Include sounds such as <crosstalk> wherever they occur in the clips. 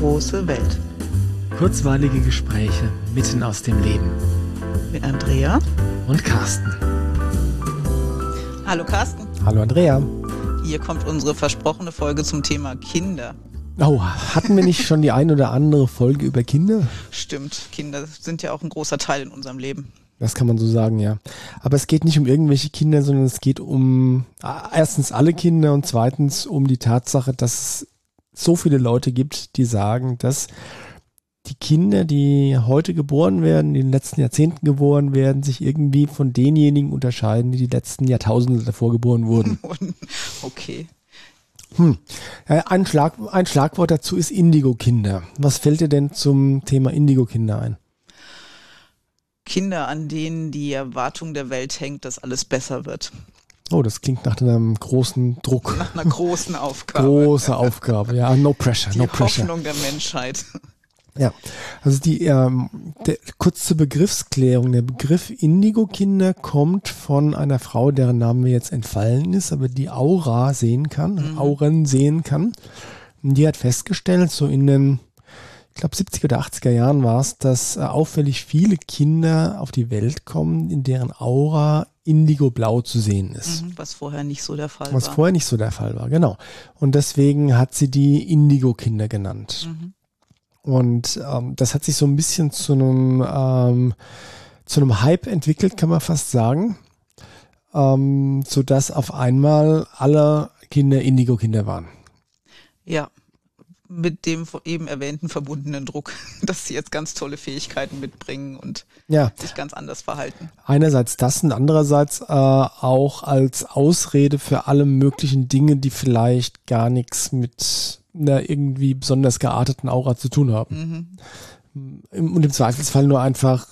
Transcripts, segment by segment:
große Welt. Kurzweilige Gespräche mitten aus dem Leben. Mit Andrea und Carsten. Hallo Carsten. Hallo Andrea. Hier kommt unsere versprochene Folge zum Thema Kinder. Oh, hatten wir nicht schon die ein oder andere Folge über Kinder? Stimmt, Kinder sind ja auch ein großer Teil in unserem Leben. Das kann man so sagen, ja. Aber es geht nicht um irgendwelche Kinder, sondern es geht um äh, erstens alle Kinder und zweitens um die Tatsache, dass so viele Leute gibt, die sagen, dass die Kinder, die heute geboren werden, in den letzten Jahrzehnten geboren werden, sich irgendwie von denjenigen unterscheiden, die die letzten Jahrtausende davor geboren wurden. <laughs> okay. Hm. Ein, Schlag, ein Schlagwort dazu ist Indigo-Kinder. Was fällt dir denn zum Thema Indigo-Kinder ein? Kinder, an denen die Erwartung der Welt hängt, dass alles besser wird. Oh, das klingt nach einem großen Druck. Nach einer großen Aufgabe. Große Aufgabe, ja. No pressure, die no pressure. Hoffnung der Menschheit. Ja, also die ähm, der, kurz zur Begriffsklärung. Der Begriff Indigo-Kinder kommt von einer Frau, deren Name mir jetzt entfallen ist, aber die Aura sehen kann, mhm. Auren sehen kann. Und die hat festgestellt, so in den ich glaube 70er oder 80er Jahren war es, dass äh, auffällig viele Kinder auf die Welt kommen, in deren Aura Indigo-Blau zu sehen ist. Mhm, was vorher nicht so der Fall was war. Was vorher nicht so der Fall war, genau. Und deswegen hat sie die Indigo-Kinder genannt. Mhm. Und ähm, das hat sich so ein bisschen zu einem, ähm, zu einem Hype entwickelt, kann man fast sagen. Ähm, sodass auf einmal alle Kinder Indigo-Kinder waren. Ja, mit dem eben erwähnten verbundenen Druck, <laughs> dass sie jetzt ganz tolle Fähigkeiten mitbringen und ja. sich ganz anders verhalten. Einerseits das und andererseits äh, auch als Ausrede für alle möglichen Dinge, die vielleicht gar nichts mit einer irgendwie besonders gearteten Aura zu tun haben. Mhm. Und im Zweifelsfall nur einfach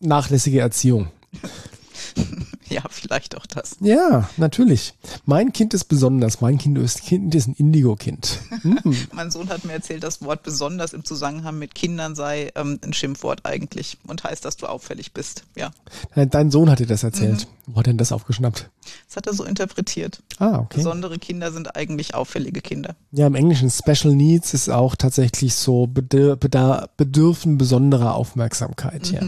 nachlässige Erziehung. <laughs> Ja, <laughs> vielleicht auch das. Ja, natürlich. Mein Kind ist besonders. Mein Kind ist, kind ist ein Indigo-Kind. <laughs> Mhm. mein Sohn hat mir erzählt, das Wort besonders im Zusammenhang mit Kindern sei ähm, ein Schimpfwort eigentlich und heißt, dass du auffällig bist. Ja. Dein Sohn hat dir das erzählt. Mhm. Wo hat er denn das aufgeschnappt? Das hat er so interpretiert. Ah, okay. Besondere Kinder sind eigentlich auffällige Kinder. Ja, im Englischen Special Needs ist auch tatsächlich so bedürfen besonderer Aufmerksamkeit. Mhm. Ja.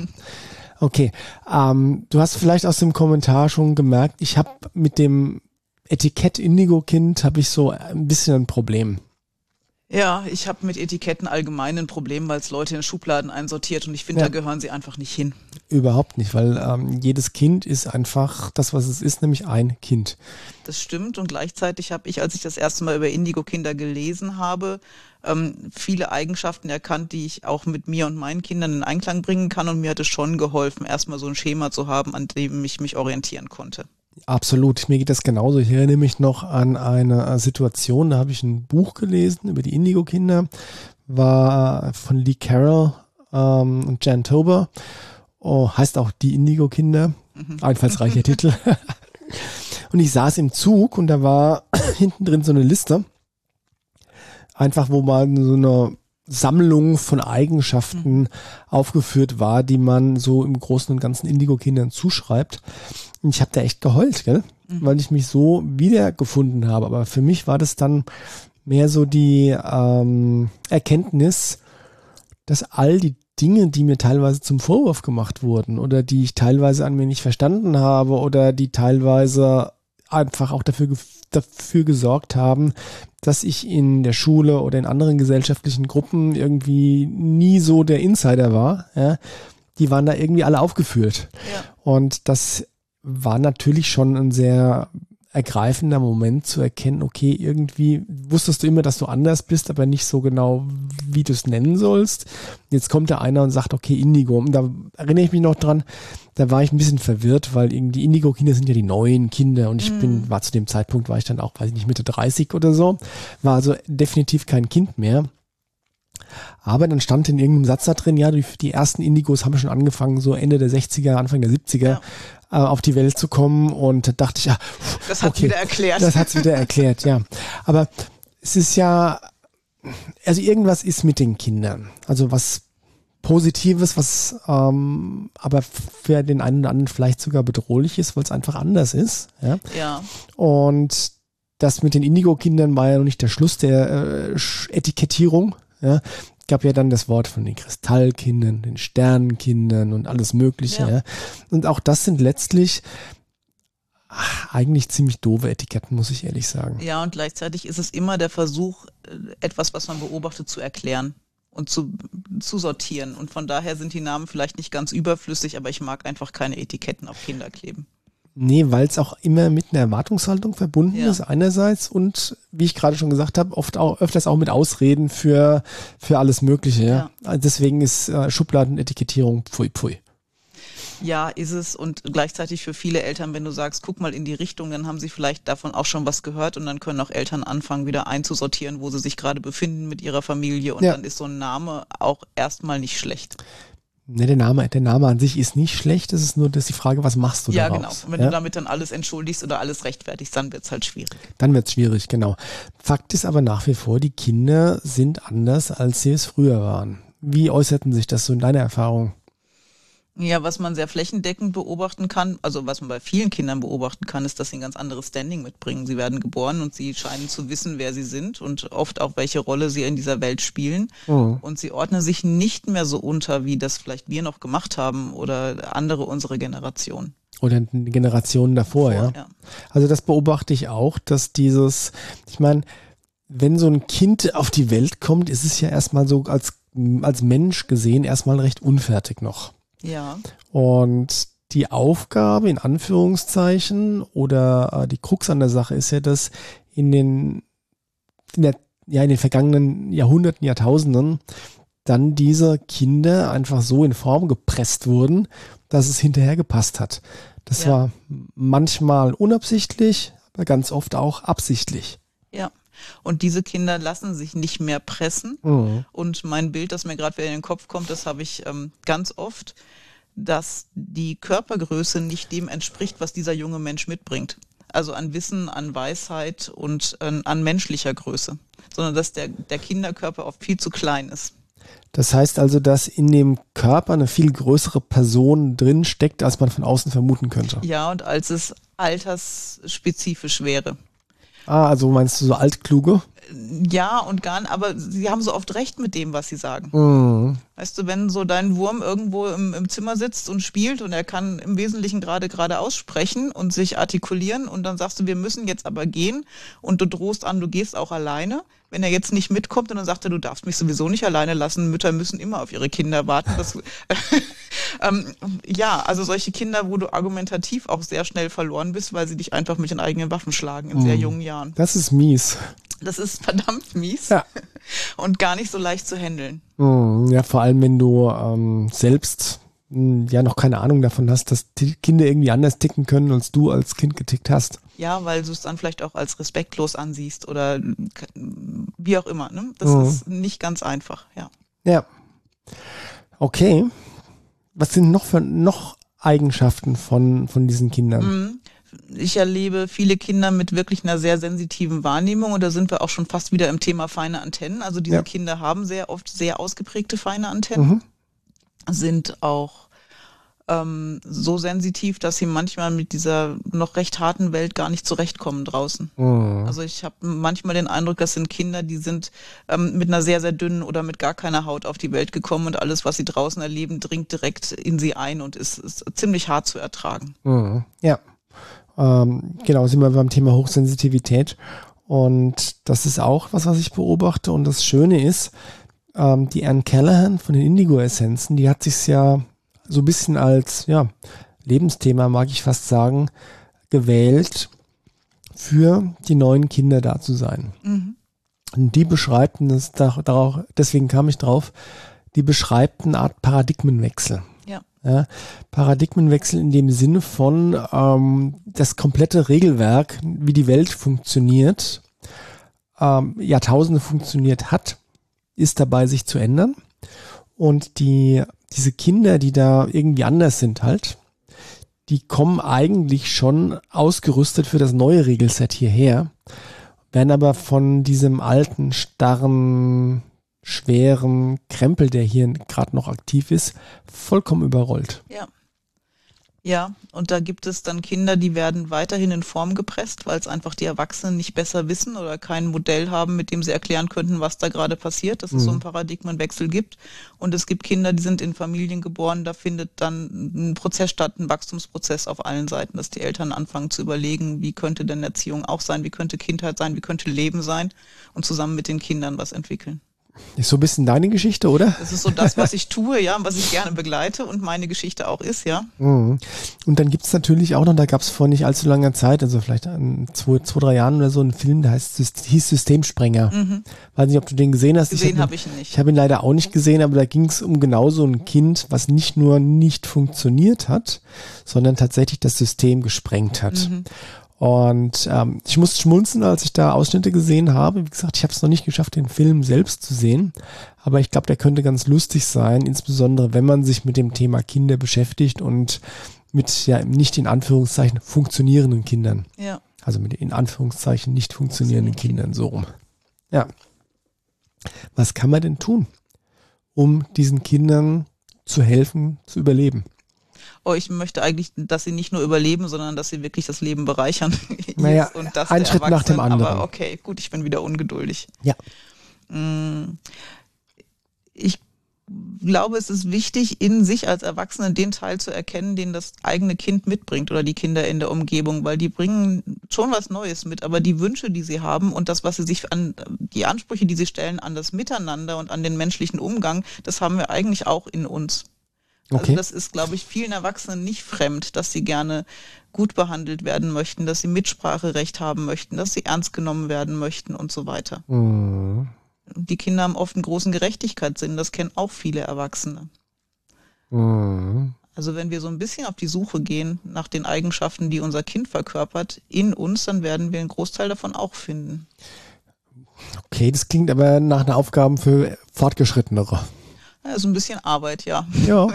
Okay, ähm, du hast vielleicht aus dem Kommentar schon gemerkt, ich habe mit dem Etikett Indigo Kind habe ich so ein bisschen ein Problem. Ja, ich habe mit Etiketten allgemein ein Problem, weil es Leute in Schubladen einsortiert und ich finde, ja. da gehören sie einfach nicht hin. Überhaupt nicht, weil ähm, jedes Kind ist einfach das, was es ist, nämlich ein Kind. Das stimmt und gleichzeitig habe ich, als ich das erste Mal über Indigo-Kinder gelesen habe, ähm, viele Eigenschaften erkannt, die ich auch mit mir und meinen Kindern in Einklang bringen kann und mir hat es schon geholfen, erstmal so ein Schema zu haben, an dem ich mich orientieren konnte. Absolut, mir geht das genauso. Ich erinnere mich noch an eine Situation, da habe ich ein Buch gelesen über die Indigo-Kinder, war von Lee Carroll ähm, und Jan Tober. Oh, heißt auch die Indigo-Kinder. Mhm. Einfallsreicher <laughs> Titel. <laughs> und ich saß im Zug und da war <clears throat> hinten drin so eine Liste. Einfach, wo man so eine Sammlung von Eigenschaften mhm. aufgeführt war, die man so im Großen und Ganzen Indigo-Kindern zuschreibt. Und ich habe da echt geheult, gell? Mhm. Weil ich mich so wiedergefunden habe. Aber für mich war das dann mehr so die ähm, Erkenntnis, dass all die Dinge, die mir teilweise zum Vorwurf gemacht wurden oder die ich teilweise an mir nicht verstanden habe oder die teilweise einfach auch dafür, dafür gesorgt haben, dass ich in der Schule oder in anderen gesellschaftlichen Gruppen irgendwie nie so der Insider war. Ja, die waren da irgendwie alle aufgeführt. Ja. Und das war natürlich schon ein sehr ergreifender Moment zu erkennen, okay, irgendwie wusstest du immer, dass du anders bist, aber nicht so genau, wie du es nennen sollst. Jetzt kommt da einer und sagt, okay, Indigo. Und da erinnere ich mich noch dran, da war ich ein bisschen verwirrt, weil irgendwie Indigo-Kinder sind ja die neuen Kinder und ich mhm. bin, war zu dem Zeitpunkt, war ich dann auch, weiß ich nicht, Mitte 30 oder so, war also definitiv kein Kind mehr. Aber dann stand in irgendeinem Satz da drin, ja, die, die ersten Indigos haben schon angefangen, so Ende der 60er, Anfang der 70er, ja. äh, auf die Welt zu kommen. Und da dachte ich, ja, das hat okay, wieder erklärt. Das hat's wieder erklärt, ja. Aber es ist ja, also irgendwas ist mit den Kindern. Also was Positives, was ähm, aber für den einen oder anderen vielleicht sogar bedrohlich ist, weil es einfach anders ist. Ja. ja. Und das mit den Indigo-Kindern war ja noch nicht der Schluss der äh, Etikettierung, Ja, gab ja dann das Wort von den Kristallkindern, den Sternenkindern und alles Mögliche. Ja. ja. Und auch das sind letztlich ach, eigentlich ziemlich doofe Etiketten, muss ich ehrlich sagen. Ja, und gleichzeitig ist es immer der Versuch, etwas, was man beobachtet, zu erklären und zu, zu sortieren. Und von daher sind die Namen vielleicht nicht ganz überflüssig, aber ich mag einfach keine Etiketten auf Kinder kleben. Nee, weil es auch immer mit einer Erwartungshaltung verbunden ja. ist einerseits und wie ich gerade schon gesagt habe, oft auch öfters auch mit Ausreden für für alles Mögliche. Ja. ja. Deswegen ist äh, Schubladenetikettierung pfui pfui. Ja, ist es und gleichzeitig für viele Eltern, wenn du sagst, guck mal in die Richtung, dann haben sie vielleicht davon auch schon was gehört und dann können auch Eltern anfangen, wieder einzusortieren, wo sie sich gerade befinden mit ihrer Familie und ja. dann ist so ein Name auch erstmal nicht schlecht. Ne, der Name, der Name an sich ist nicht schlecht, es ist nur das ist die Frage, was machst du ja, daraus? Ja, genau. Und wenn ja? du damit dann alles entschuldigst oder alles rechtfertigst, dann wird's halt schwierig. Dann wird's schwierig, genau. Fakt ist aber nach wie vor, die Kinder sind anders, als sie es früher waren. Wie äußerten sich das so in deiner Erfahrung? Ja, was man sehr flächendeckend beobachten kann, also was man bei vielen Kindern beobachten kann, ist, dass sie ein ganz anderes Standing mitbringen. Sie werden geboren und sie scheinen zu wissen, wer sie sind und oft auch, welche Rolle sie in dieser Welt spielen. Mhm. Und sie ordnen sich nicht mehr so unter, wie das vielleicht wir noch gemacht haben oder andere unsere Generation. Oder Generationen davor, davor ja. ja. Also das beobachte ich auch, dass dieses, ich meine, wenn so ein Kind auf die Welt kommt, ist es ja erstmal so als, als Mensch gesehen erstmal recht unfertig noch. Ja. Und die Aufgabe in Anführungszeichen oder äh, die Krux an der Sache ist ja, dass in den, in der, ja, in den vergangenen Jahrhunderten, Jahrtausenden dann diese Kinder einfach so in Form gepresst wurden, dass es hinterher gepasst hat. Das ja. war manchmal unabsichtlich, aber ganz oft auch absichtlich. Ja. Und diese Kinder lassen sich nicht mehr pressen. Mhm. Und mein Bild, das mir gerade wieder in den Kopf kommt, das habe ich ähm, ganz oft, dass die Körpergröße nicht dem entspricht, was dieser junge Mensch mitbringt. Also an Wissen, an Weisheit und äh, an menschlicher Größe. Sondern dass der, der Kinderkörper oft viel zu klein ist. Das heißt also, dass in dem Körper eine viel größere Person drin steckt, als man von außen vermuten könnte. Ja, und als es altersspezifisch wäre. Ah, also meinst du so altkluge? Ja und gar nicht, aber sie haben so oft recht mit dem, was sie sagen. Mhm. Weißt du, wenn so dein Wurm irgendwo im, im, Zimmer sitzt und spielt und er kann im Wesentlichen gerade gerade aussprechen und sich artikulieren und dann sagst du, wir müssen jetzt aber gehen und du drohst an, du gehst auch alleine. Wenn er jetzt nicht mitkommt und dann sagt er, du darfst mich sowieso nicht alleine lassen, Mütter müssen immer auf ihre Kinder warten. Das, <laughs> ähm, ja, also solche Kinder, wo du argumentativ auch sehr schnell verloren bist, weil sie dich einfach mit den eigenen Waffen schlagen in mhm. sehr jungen Jahren. Das ist mies. Das ist verdammt mies ja. <laughs> und gar nicht so leicht zu handeln. Mhm, ja, vor allem, wenn du ähm, selbst hm, ja noch keine Ahnung davon hast, dass die Kinder irgendwie anders ticken können, als du als Kind getickt hast. Ja, weil du es dann vielleicht auch als respektlos ansiehst oder wie auch immer. Ne? Das mhm. ist nicht ganz einfach, ja. Ja. Okay. Was sind noch für noch Eigenschaften von, von diesen Kindern? Mhm ich erlebe viele Kinder mit wirklich einer sehr sensitiven Wahrnehmung und da sind wir auch schon fast wieder im Thema feine Antennen. Also diese ja. Kinder haben sehr oft sehr ausgeprägte feine Antennen, mhm. sind auch ähm, so sensitiv, dass sie manchmal mit dieser noch recht harten Welt gar nicht zurechtkommen draußen. Mhm. Also ich habe manchmal den Eindruck, das sind Kinder, die sind ähm, mit einer sehr, sehr dünnen oder mit gar keiner Haut auf die Welt gekommen und alles, was sie draußen erleben, dringt direkt in sie ein und ist, ist ziemlich hart zu ertragen. Mhm. Ja. Ähm, genau, sind wir beim Thema Hochsensitivität. Und das ist auch was, was ich beobachte. Und das Schöne ist, ähm, die Anne Callahan von den Indigo-Essenzen, die hat sich ja so ein bisschen als ja, Lebensthema, mag ich fast sagen, gewählt, für die neuen Kinder da zu sein. Mhm. Und die beschreibt, und das darauf, deswegen kam ich drauf, die beschreibt eine Art Paradigmenwechsel. Ja, Paradigmenwechsel in dem Sinne von ähm, das komplette Regelwerk, wie die Welt funktioniert, ähm, Jahrtausende funktioniert hat, ist dabei sich zu ändern. Und die, diese Kinder, die da irgendwie anders sind halt, die kommen eigentlich schon ausgerüstet für das neue Regelset hierher, werden aber von diesem alten, starren schweren Krempel, der hier gerade noch aktiv ist, vollkommen überrollt. Ja. Ja, und da gibt es dann Kinder, die werden weiterhin in Form gepresst, weil es einfach die Erwachsenen nicht besser wissen oder kein Modell haben, mit dem sie erklären könnten, was da gerade passiert, dass mhm. es so einen Paradigmenwechsel gibt. Und es gibt Kinder, die sind in Familien geboren, da findet dann ein Prozess statt, ein Wachstumsprozess auf allen Seiten, dass die Eltern anfangen zu überlegen, wie könnte denn Erziehung auch sein, wie könnte Kindheit sein, wie könnte Leben sein und zusammen mit den Kindern was entwickeln. Ist so ein bisschen deine Geschichte, oder? Das ist so das, was ich tue, ja, was ich gerne begleite und meine Geschichte auch ist, ja. Mhm. Und dann gibt's natürlich auch noch, da gab's vor nicht allzu langer Zeit, also vielleicht an zwei, zwei, drei Jahren oder so, einen Film, der heißt, hieß Systemsprenger. Mhm. Weiß nicht, ob du den gesehen hast. Gesehen habe ich ihn nicht. Ich habe ihn leider auch nicht gesehen, aber da ging's um genau so ein Kind, was nicht nur nicht funktioniert hat, sondern tatsächlich das System gesprengt hat. Mhm. Und ähm, ich musste schmunzen, als ich da Ausschnitte gesehen habe. Wie gesagt, ich habe es noch nicht geschafft, den Film selbst zu sehen. Aber ich glaube, der könnte ganz lustig sein, insbesondere wenn man sich mit dem Thema Kinder beschäftigt und mit ja nicht in Anführungszeichen funktionierenden Kindern. Ja. Also mit in Anführungszeichen nicht funktionierenden Kindern, so rum. Ja. Was kann man denn tun, um diesen Kindern zu helfen, zu überleben? Oh, ich möchte eigentlich, dass sie nicht nur überleben, sondern dass sie wirklich das Leben bereichern. <laughs> Naja, <laughs> ein Schritt nach dem anderen. Aber okay, gut, ich bin wieder ungeduldig. Ja. Mm, ich glaube, es ist wichtig, in sich als Erwachsene den Teil zu erkennen, den das eigene Kind mitbringt oder die Kinder in der Umgebung, weil die bringen schon was Neues mit, aber die Wünsche, die sie haben und das, was sie sich an, die Ansprüche, die sie stellen an das Miteinander und an den menschlichen Umgang, das haben wir eigentlich auch in uns. Also okay. Also das ist, glaube ich, vielen Erwachsenen nicht fremd, dass sie gerne gut behandelt werden möchten, dass sie Mitspracherecht haben möchten, dass sie ernst genommen werden möchten und so weiter. Mhm. Die Kinder haben oft einen großen Gerechtigkeitssinn, das kennen auch viele Erwachsene. Mhm. Also wenn wir so ein bisschen auf die Suche gehen nach den Eigenschaften, die unser Kind verkörpert, in uns, dann werden wir einen Großteil davon auch finden. Okay, das klingt aber nach einer Aufgabe für Fortgeschrittenere. Ja, so ein bisschen Arbeit, ja. Ja.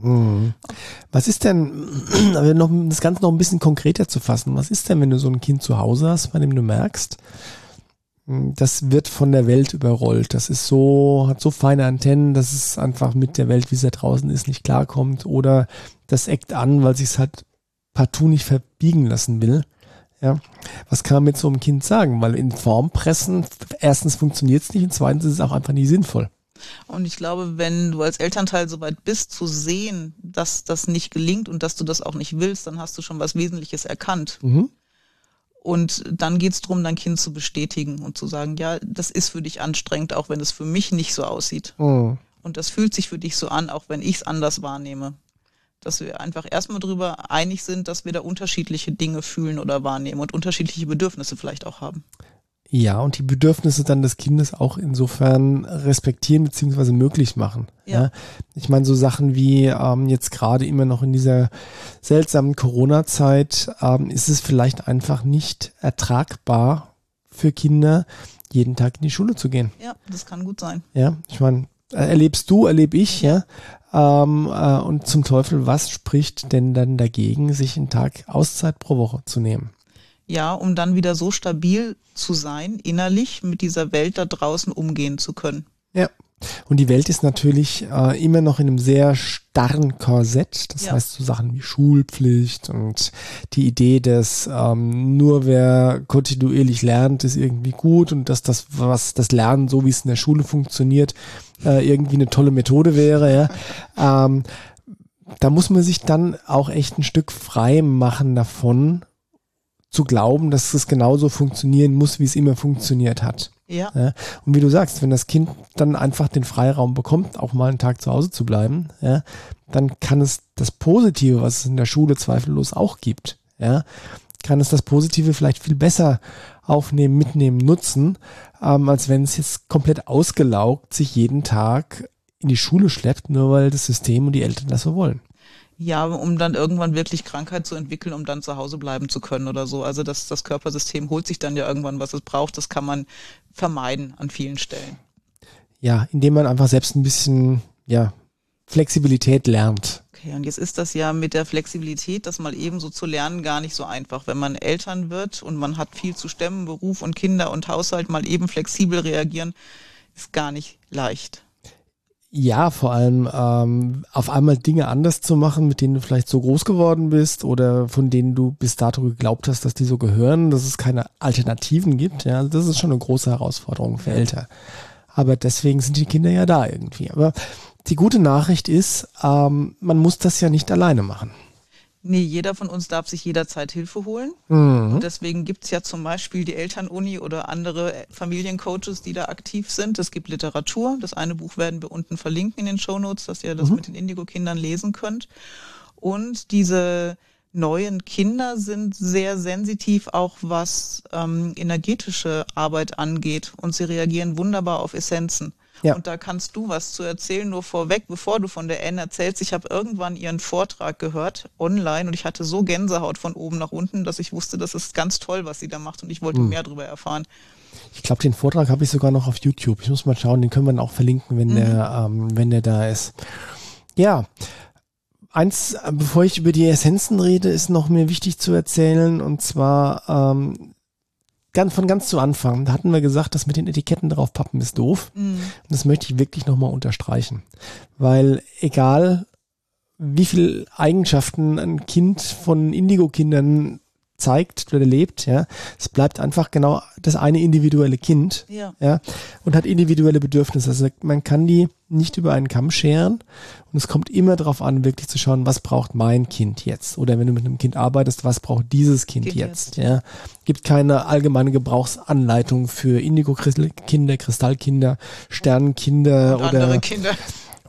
Mhm. <laughs> Was ist denn, <clears throat> noch, das Ganze noch ein bisschen konkreter zu fassen, was ist denn, wenn du so ein Kind zu Hause hast, bei dem du merkst, hm, das wird von der Welt überrollt. Das ist so, hat so feine Antennen, dass es einfach mit der Welt, wie sie da draußen ist, nicht klarkommt. Oder das eckt an, weil sich es halt partout nicht verbiegen lassen will. Ja. Was kann man mit so einem Kind sagen? Weil in Form pressen, erstens funktioniert es nicht und zweitens ist es auch einfach nicht sinnvoll. Und ich glaube, wenn du als Elternteil soweit bist, zu sehen, dass das nicht gelingt und dass du das auch nicht willst, dann hast du schon was Wesentliches erkannt. Mhm. Und dann geht es darum, dein Kind zu bestätigen und zu sagen, ja, das ist für dich anstrengend, auch wenn es für mich nicht so aussieht. Mhm. Und das fühlt sich für dich so an, auch wenn ich es anders wahrnehme. Dass wir einfach erstmal darüber einig sind, dass wir da unterschiedliche Dinge fühlen oder wahrnehmen und unterschiedliche Bedürfnisse vielleicht auch haben. Ja, und die Bedürfnisse dann des Kindes auch insofern respektieren beziehungsweise möglich machen. Ja. ja. Ich meine, so Sachen wie ähm, jetzt gerade immer noch in dieser seltsamen Corona-Zeit ähm, ist es vielleicht einfach nicht ertragbar für Kinder, jeden Tag in die Schule zu gehen. Ja, das kann gut sein. Ja, ich meine, erlebst du, erlebe ich, ja. Ähm, äh, und zum Teufel, was spricht denn dann dagegen, sich einen Tag Auszeit pro Woche zu nehmen? Ja, um dann wieder so stabil zu sein, innerlich mit dieser Welt da draußen umgehen zu können. Ja. Und die Welt ist natürlich äh, immer noch in einem sehr starren Korsett. Das ja. heißt so Sachen wie Schulpflicht und die Idee, dass ähm, nur wer kontinuierlich lernt, ist irgendwie gut und dass das, was das Lernen, so wie es in der Schule funktioniert, äh, irgendwie eine tolle Methode wäre. Ja. <laughs> ähm, da muss man sich dann auch echt ein Stück frei machen davon zu glauben, dass es genauso funktionieren muss, wie es immer funktioniert hat. Ja. ja. Und wie du sagst, wenn das Kind dann einfach den Freiraum bekommt, auch mal einen Tag zu Hause zu bleiben, ja, dann kann es das Positive, was es in der Schule zweifellos auch gibt, ja, kann es das Positive vielleicht viel besser aufnehmen, mitnehmen, nutzen, ähm, als wenn es jetzt komplett ausgelaugt sich jeden Tag in die Schule schleppt, nur weil das System und die Eltern das so wollen. Ja, um dann irgendwann wirklich Krankheit zu entwickeln, um dann zu Hause bleiben zu können oder so. Also das, das Körpersystem holt sich dann ja irgendwann, was es braucht. Das kann man vermeiden an vielen Stellen. Ja, indem man einfach selbst ein bisschen, ja, Flexibilität lernt. Okay, und jetzt ist das ja mit der Flexibilität, das mal eben so zu lernen, gar nicht so einfach. Wenn man Eltern wird und man hat viel zu stemmen, Beruf und Kinder und Haushalt, mal eben flexibel reagieren, ist gar nicht leicht. Ja, vor allem ähm, auf einmal Dinge anders zu machen, mit denen du vielleicht so groß geworden bist oder von denen du bis dato geglaubt hast, dass die so gehören, dass es keine Alternativen gibt. Ja, das ist schon eine große Herausforderung für Eltern. Aber deswegen sind die Kinder ja da irgendwie. Aber die gute Nachricht ist, ähm, man muss das ja nicht alleine machen. Nee, jeder von uns darf sich jederzeit Hilfe holen. Mhm. Und deswegen gibt's ja zum Beispiel die Elternuni oder andere Familiencoaches, die da aktiv sind. Es gibt Literatur. Das eine Buch werden wir unten verlinken in den Shownotes, dass ihr das mhm. mit den Indigo-Kindern lesen könnt. Und diese neuen Kinder sind sehr sensitiv, auch was ähm, energetische Arbeit angeht. Und sie reagieren wunderbar auf Essenzen. Ja. Und da kannst du was zu erzählen, nur vorweg, bevor du von der Anne erzählst. Ich habe irgendwann ihren Vortrag gehört, online, und ich hatte so Gänsehaut von oben nach unten, dass ich wusste, das ist ganz toll, was sie da macht, und ich wollte hm. mehr darüber erfahren. Ich glaube, den Vortrag habe ich sogar noch auf YouTube. Ich muss mal schauen, den können wir dann auch verlinken, wenn mhm. der, ähm, wenn der da ist. Ja. Eins, bevor ich über die Essenzen rede, ist noch mir wichtig zu erzählen, und zwar ähm, ganz, von ganz zu Anfang, da hatten wir gesagt, das mit den Etiketten drauf pappen ist doof. Mhm. Und das möchte ich wirklich nochmal unterstreichen. Weil egal, wie viel Eigenschaften ein Kind von Indigo-Kindern zeigt oder lebt, ja, es bleibt einfach genau das eine individuelle Kind, ja, ja und hat individuelle Bedürfnisse. Also man kann die nicht über einen Kamm scheren und es kommt immer darauf an, wirklich zu schauen, was braucht mein Kind jetzt? Oder wenn du mit einem Kind arbeitest, was braucht dieses Kind, kind jetzt? jetzt? Ja, gibt keine allgemeine Gebrauchsanleitung für Indigo-Kinder, Kristallkinder, Sternenkinder oder andere Kinder.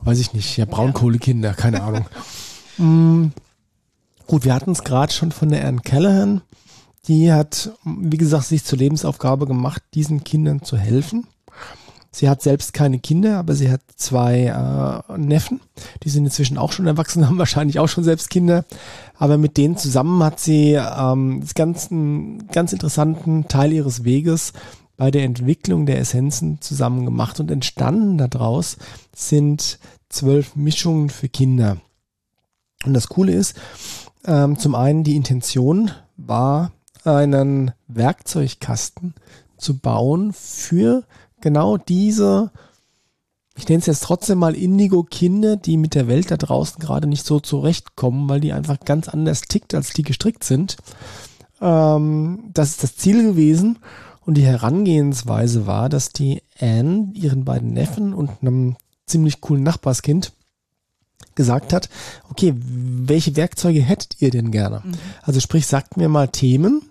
Weiß ich nicht, ja Braunkohlekinder, keine Ahnung. <laughs> mm. Gut, wir hatten es gerade schon von der Anne Callahan. Die hat, wie gesagt, sich zur Lebensaufgabe gemacht, diesen Kindern zu helfen. Sie hat selbst keine Kinder, aber sie hat zwei äh, Neffen. Die sind inzwischen auch schon erwachsen, <laughs> haben wahrscheinlich auch schon selbst Kinder. Aber mit denen zusammen hat sie ähm, das ganz, einen ganz interessanten Teil ihres Weges bei der Entwicklung der Essenzen zusammen gemacht und entstanden daraus sind zwölf Mischungen für Kinder. Und das Coole ist, ähm, zum einen die Intention war, einen Werkzeugkasten zu bauen für genau diese, ich nenne es jetzt trotzdem mal Indigo-Kinder, die mit der Welt da draußen gerade nicht so zurechtkommen, weil die einfach ganz anders tickt, als die gestrickt sind. Ähm, das ist das Ziel gewesen. Und die Herangehensweise war, dass die Anne ihren beiden Neffen und einem ziemlich coolen Nachbarskind gesagt hat, okay, welche Werkzeuge hättet ihr denn gerne? Mhm. Also sprich, sagt mir mal Themen,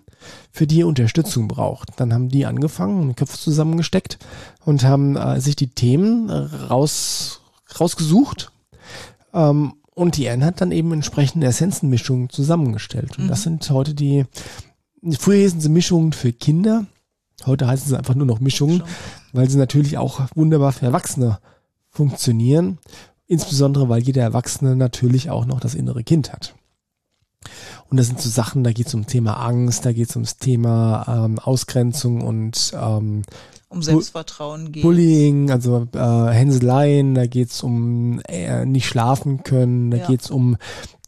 für die ihr Unterstützung braucht. Dann haben die angefangen, den Kopf zusammengesteckt und haben äh, sich die Themen raus, rausgesucht. Ähm, und die Anne hat dann eben entsprechende Essenzenmischungen zusammengestellt. Und mhm. das sind heute die, früher hießen sie Mischungen für Kinder. Heute heißen sie einfach nur noch Mischungen, Schon. weil sie natürlich auch wunderbar für Erwachsene funktionieren. Insbesondere, weil jeder Erwachsene natürlich auch noch das innere Kind hat. Und das sind so Sachen, da geht es um Thema Angst, da geht es ums Thema ähm, Ausgrenzung und ähm, um Selbstvertrauen geht. Bullying, also äh, Hänseleien, da geht es um äh, nicht schlafen können, da ja. geht es um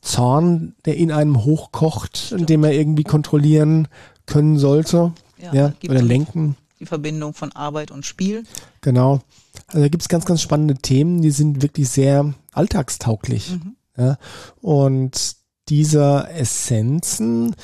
Zorn, der in einem hochkocht, Stimmt. indem er irgendwie kontrollieren können sollte. Ja, ja oder lenken. Die Verbindung von Arbeit und Spiel. Genau. Also da gibt es ganz, ganz spannende Themen, die sind wirklich sehr alltagstauglich. Mhm. Ja? Und diese Essenzen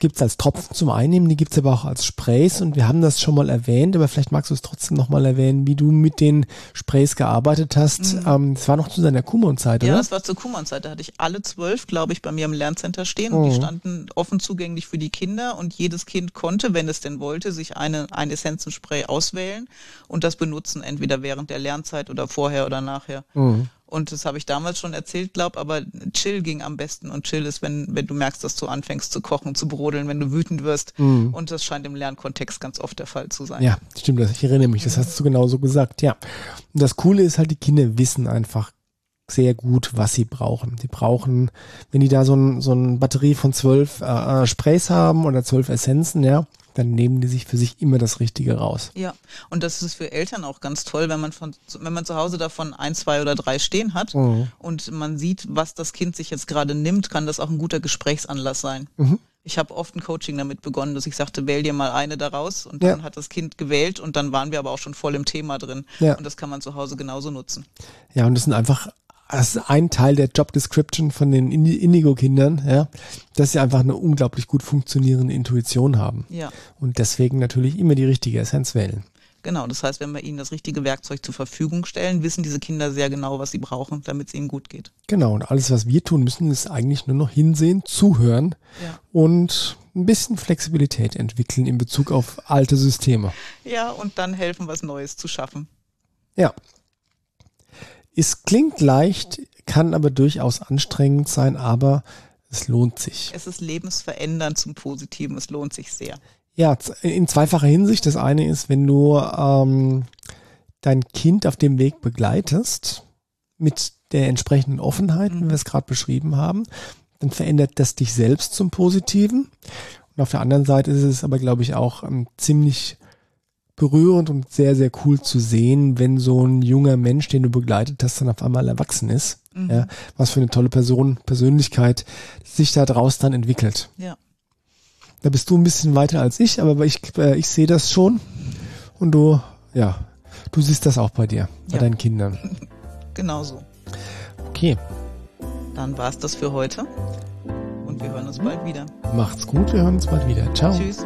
gibt es als Tropfen zum Einnehmen, die gibt es aber auch als Sprays und wir haben das schon mal erwähnt, aber vielleicht magst du es trotzdem nochmal erwähnen, wie du mit den Sprays gearbeitet hast. Mhm. Ähm, das war noch zu deiner Kumon-Zeit, oder? Ja, das war zur Kumon-Zeit. Da hatte ich alle zwölf, glaube ich, bei mir im Lerncenter stehen und die mhm. standen offen zugänglich für die Kinder und jedes Kind konnte, wenn es denn wollte, sich eine, ein Essenzenspray auswählen und das benutzen, entweder während der Lernzeit oder vorher oder nachher. Mhm. Und das habe ich damals schon erzählt, glaub, aber Chill ging am besten. Und Chill ist, wenn, wenn du merkst, dass du anfängst zu kochen, zu brodeln, wenn du wütend wirst. Mhm. Und das scheint im Lernkontext ganz oft der Fall zu sein. Ja, stimmt. Ich erinnere mich. Das hast du genauso gesagt. Ja. Und das Coole ist halt, die Kinder wissen einfach sehr gut, was sie brauchen. Die brauchen, wenn die da so ein, so ein Batterie von zwölf äh, Sprays haben oder zwölf Essenzen, ja, dann nehmen die sich für sich immer das Richtige raus. Ja, und das ist für Eltern auch ganz toll, wenn man von, wenn man zu Hause davon ein, zwei oder drei stehen hat mhm. und man sieht, was das Kind sich jetzt gerade nimmt, kann das auch ein guter Gesprächsanlass sein. Mhm. Ich habe oft ein Coaching damit begonnen, dass ich sagte, wähl dir mal eine daraus und Ja. dann hat das Kind gewählt und dann waren wir aber auch schon voll im Thema drin. Ja. Und das kann man zu Hause genauso nutzen. Ja, und das sind einfach, das ist ein Teil der Job Description von den Indi- Indigo-Kindern, ja, dass sie einfach eine unglaublich gut funktionierende Intuition haben. Ja. Und deswegen natürlich immer die richtige Essenz wählen. Genau, das heißt, wenn wir ihnen das richtige Werkzeug zur Verfügung stellen, wissen diese Kinder sehr genau, was sie brauchen, damit es ihnen gut geht. Genau, und alles, was wir tun müssen, ist eigentlich nur noch hinsehen, zuhören Ja. und ein bisschen Flexibilität entwickeln in Bezug auf alte Systeme. Ja, und dann helfen, was Neues zu schaffen. Ja. Es klingt leicht, kann aber durchaus anstrengend sein, aber es lohnt sich. Es ist lebensverändernd zum Positiven, es lohnt sich sehr. Ja, in zweifacher Hinsicht. Das eine ist, wenn du ähm, dein Kind auf dem Weg begleitest, mit der entsprechenden Offenheit, wie wir es gerade beschrieben haben, dann verändert das dich selbst zum Positiven. Und auf der anderen Seite ist es aber, glaube ich, auch ähm, ziemlich berührend und sehr, sehr cool zu sehen, wenn so ein junger Mensch, den du begleitet hast, dann auf einmal erwachsen ist. Ja, was für eine tolle Person, Persönlichkeit sich da draus dann entwickelt. Ja. Da bist du ein bisschen weiter als ich, aber ich, äh, ich sehe das schon. Und du, ja, du siehst das auch bei dir, bei Ja. deinen Kindern. <laughs> Genauso. Okay, Dann war's das für heute. Und wir hören uns bald wieder. macht's gut, wir hören uns bald wieder. Ciao. Tschüss.